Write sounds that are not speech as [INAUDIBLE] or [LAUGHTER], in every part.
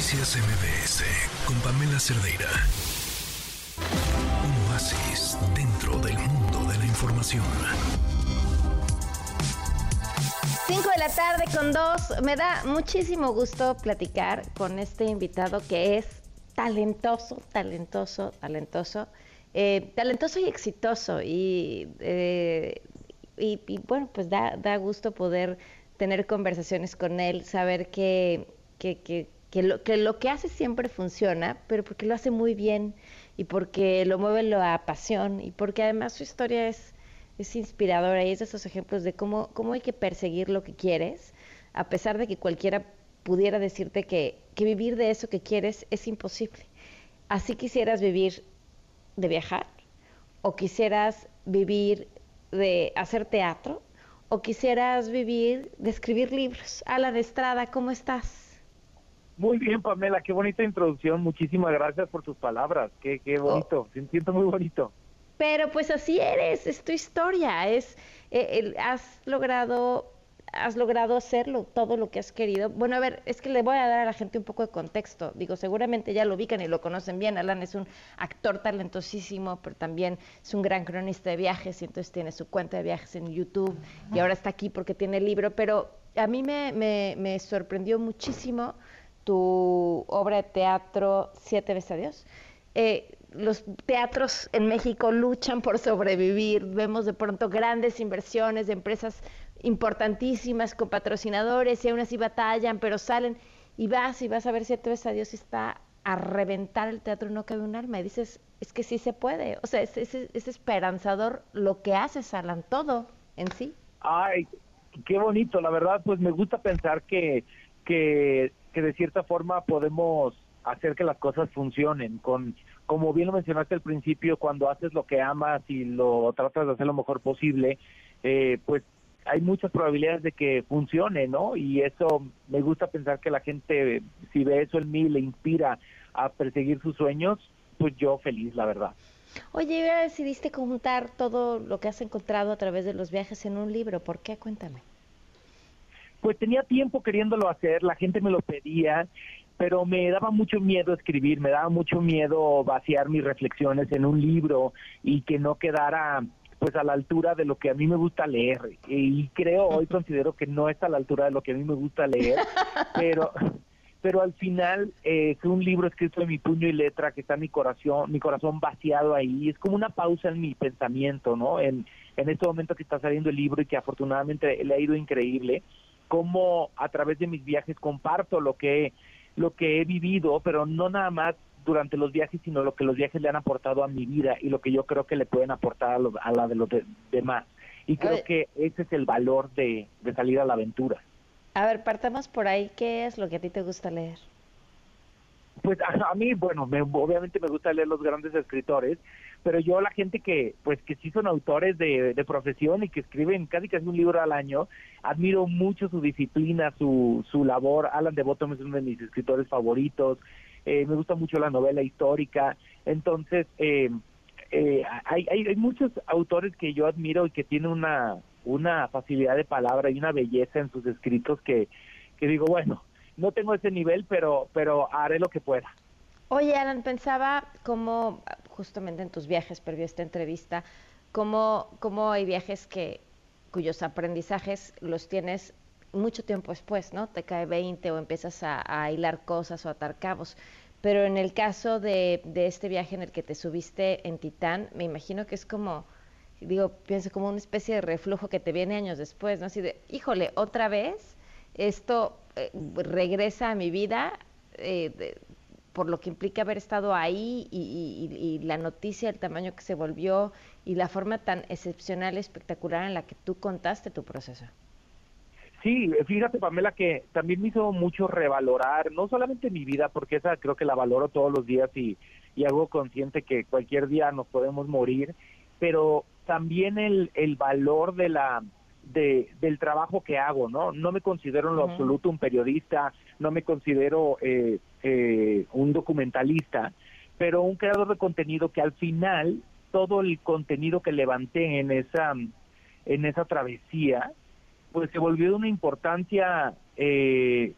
Noticias MBS con Pamela Cerdeira. Un oasis dentro del mundo de la información. 5 de la tarde con dos. Me da muchísimo gusto platicar con este invitado que es talentoso, talentoso, talentoso. Eh, talentoso y exitoso. Y, eh, y, y, bueno, pues da, da gusto poder tener conversaciones con él, saber que, que, que, lo, que lo que hace siempre funciona, pero porque lo hace muy bien y porque lo mueve la pasión y porque además su historia es, es inspiradora y es de esos ejemplos de cómo, cómo hay que perseguir lo que quieres, a pesar de que cualquiera pudiera decirte que, que vivir de eso que quieres es imposible. Así quisieras vivir de viajar, o quisieras vivir de hacer teatro, o quisieras vivir de escribir libros. Alan Estrada, ¿cómo estás? Muy bien, Pamela, qué bonita introducción. Muchísimas gracias por tus palabras. Qué, qué bonito, oh. siento muy bonito. Pero pues así eres, es tu historia, es eh, el, has logrado has logrado hacerlo, todo lo que has querido. Bueno, a ver, es que le voy a dar a la gente un poco de contexto. Digo, seguramente ya lo ubican y lo conocen bien. Alan es un actor talentosísimo, pero también es un gran cronista de viajes y entonces tiene su cuenta de viajes en YouTube y ahora está aquí porque tiene el libro. Pero a mí me, me, me sorprendió muchísimo tu obra de teatro Siete veces a Dios. Eh, los teatros en México luchan por sobrevivir, vemos de pronto grandes inversiones de empresas importantísimas con patrocinadores y aún así batallan, pero salen y vas y vas a ver Siete veces a Dios y está a reventar el teatro no cabe un alma y dices, es que sí se puede, o sea, es, es, es esperanzador lo que haces, Alan, todo en sí. Ay, qué bonito, la verdad, pues me gusta pensar que, que que de cierta forma podemos hacer que las cosas funcionen con como bien lo mencionaste al principio cuando haces lo que amas y lo tratas de hacer lo mejor posible eh, pues hay muchas probabilidades de que funcione no y eso me gusta pensar que la gente si ve eso en mí le inspira a perseguir sus sueños pues yo feliz la verdad Oye, decidiste contar todo lo que has encontrado a través de los viajes en un libro. ¿Por qué? Cuéntame. Pues tenía tiempo queriéndolo hacer, la gente me lo pedía, pero me daba mucho miedo escribir, me daba mucho miedo vaciar mis reflexiones en un libro y que no quedara pues a la altura de lo que a mí me gusta leer. Y creo hoy considero que no está a la altura de lo que a mí me gusta leer [LAUGHS] pero pero al final eh, es un libro escrito de mi puño y letra que está mi corazón mi corazón vaciado ahí. Es como una pausa en mi pensamiento no en en este momento que está saliendo el libro y que afortunadamente le ha ido increíble cómo a través de mis viajes comparto lo que, lo que he vivido, pero no nada más durante los viajes, sino lo que los viajes le han aportado a mi vida y lo que yo creo que le pueden aportar a, a la de los demás. Y creo que ese es el valor de, de salir a la aventura. A ver, partamos por ahí. ¿Qué es lo que a ti te gusta leer? Pues [LAUGHS] a, mí, bueno, me, obviamente me gusta leer los grandes escritores, pero yo la gente que, pues que sí son autores de, de profesión y que escriben casi casi un libro al año, admiro mucho su disciplina, su, su labor. Alan de Bottom es uno de mis escritores favoritos. Eh, me gusta mucho la novela histórica. Entonces, eh, eh, hay, hay, hay muchos autores que yo admiro y que tienen una, una facilidad de palabra y una belleza en sus escritos que, que digo, bueno, no tengo ese nivel, pero, pero haré lo que pueda. Oye, Alan, pensaba cómo, justamente en tus viajes, previo esta entrevista, cómo, cómo hay viajes que cuyos aprendizajes los tienes mucho tiempo después, ¿no? Te cae 20 o empiezas a, hilar cosas o atar cabos. Pero en el caso de, de, este viaje en el que te subiste en Titán, me imagino que es como, digo, pienso como una especie de reflujo que te viene años después, ¿no? Así de, híjole, otra vez, esto eh, regresa a mi vida, eh, por lo que implica haber estado ahí y, la noticia, el tamaño que se volvió y la forma tan excepcional, espectacular en la que tú contaste tu proceso. Sí, fíjate Pamela que también me hizo mucho revalorar, no solamente mi vida, porque esa creo que la valoro todos los días y, y hago consciente que cualquier día nos podemos morir, pero también el, el valor de la de, del trabajo que hago, ¿no? No me considero en lo uh -huh. absoluto un periodista, no me considero eh, eh, un documentalista, pero un creador de contenido que al final todo el contenido que levanté en esa en esa travesía, pues se volvió de una importancia eh,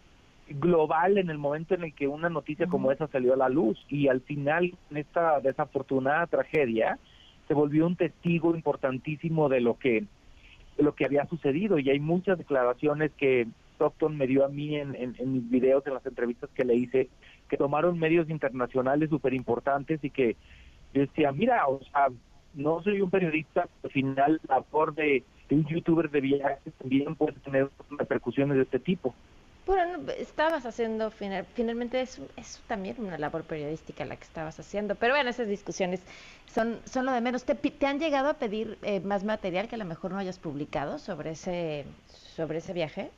global en el momento en el que una noticia como esa salió a la luz y al final en esta desafortunada tragedia se volvió un testigo importantísimo de lo que lo que había sucedido y hay muchas declaraciones que Stockton me dio a mí en, mis videos, en las entrevistas que le hice, que tomaron medios internacionales súper importantes y que decía, mira, o sea, no soy un periodista, al final la labor de, un youtuber de viajes también puede tener repercusiones de este tipo. Bueno, estabas haciendo, finalmente es, también una labor periodística la que estabas haciendo, pero bueno, esas discusiones son, son lo de menos. ¿Te, te han llegado a pedir eh, más material que a lo mejor no hayas publicado sobre ese, sobre ese viaje?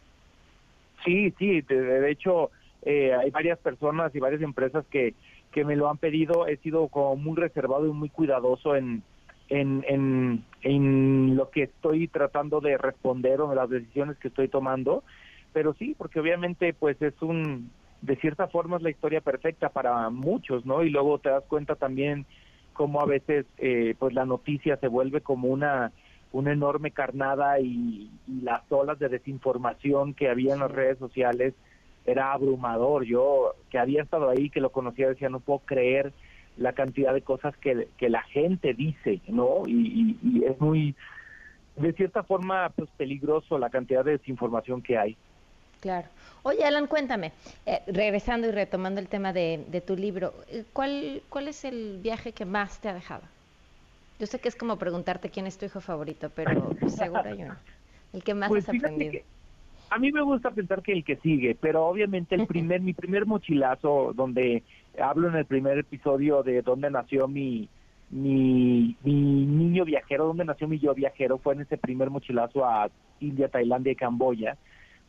Sí, sí, de, hecho eh, hay varias personas y varias empresas que, que me lo han pedido. He sido como muy reservado y muy cuidadoso en, en, en, en lo que estoy tratando de responder o en las decisiones que estoy tomando. Pero sí, porque obviamente pues es un, de cierta forma es la historia perfecta para muchos, ¿no? Y luego te das cuenta también cómo a veces eh, pues la noticia se vuelve como una una enorme carnada y, las olas de desinformación que había en las redes sociales era abrumador. Yo que había estado ahí, que lo conocía, decía, no puedo creer la cantidad de cosas que, que la gente dice, ¿no? Y, es muy, de cierta forma, pues peligroso la cantidad de desinformación que hay. Claro. Oye, Alan, cuéntame, eh, regresando y retomando el tema de, de tu libro, eh, ¿cuál, ¿cuál es el viaje que más te ha dejado? Yo sé que es como preguntarte quién es tu hijo favorito, pero [LAUGHS] seguro yo El que más pues has aprendido. A mí me gusta pensar que el que sigue, pero obviamente el primer, mi primer mochilazo, donde hablo en el primer episodio de dónde nació mi, mi, mi niño viajero, dónde nació mi yo viajero, fue en ese primer mochilazo a India, Tailandia y Camboya,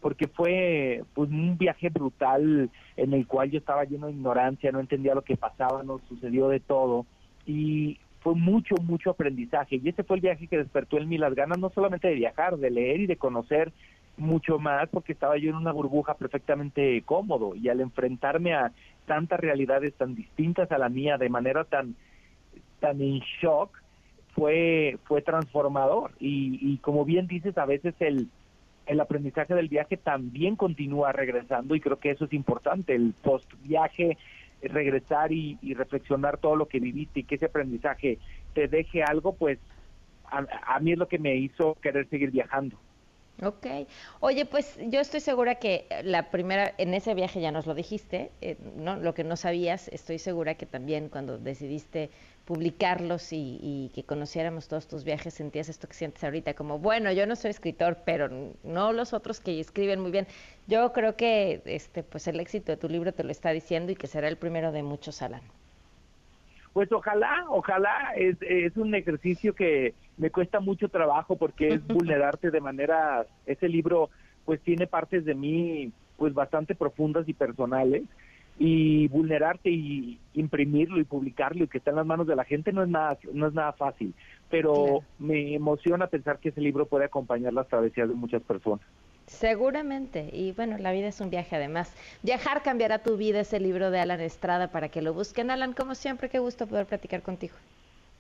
porque fue pues un viaje brutal en el cual yo estaba lleno de ignorancia, no entendía lo que pasaba, nos sucedió de todo y fue mucho, mucho aprendizaje. Y ese fue el viaje que despertó en mí las ganas no solamente de viajar, de leer y de conocer mucho más, porque estaba yo en una burbuja perfectamente cómodo. Y al enfrentarme a tantas realidades tan distintas a la mía, de manera tan, tan en shock, fue, fue transformador. Y, y como bien dices, a veces el, el aprendizaje del viaje también continúa regresando y creo que eso es importante. El post viaje regresar y, reflexionar todo lo que viviste y que ese aprendizaje te deje algo, pues a, mí es lo que me hizo querer seguir viajando. Ok. Oye, pues yo estoy segura que la primera, en ese viaje ya nos lo dijiste, eh, ¿no? Lo que no sabías, estoy segura que también cuando decidiste publicarlos y, que conociéramos todos tus viajes, sentías esto que sientes ahorita, como, bueno, yo no soy escritor, pero no los otros que escriben muy bien. Yo creo que este, pues el éxito de tu libro te lo está diciendo y que será el primero de muchos, Alan. Pues ojalá, ojalá, es, es un ejercicio que me cuesta mucho trabajo porque es [LAUGHS] vulnerarte de manera, ese libro pues tiene partes de mí pues bastante profundas y personales y vulnerarte y imprimirlo y publicarlo y que está en las manos de la gente no es nada no es nada fácil. Pero me emociona pensar que ese libro puede acompañar las travesías de muchas personas. Seguramente. Y bueno la vida es un viaje además. Viajar cambiará tu vida ese libro de Alan Estrada para que lo busquen. Alan como siempre qué gusto poder platicar contigo.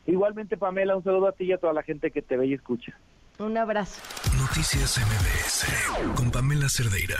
Igualmente Pamela un saludo a ti y a toda la gente que te ve y escucha. Un abrazo. Noticias MBS con Pamela Cerdeira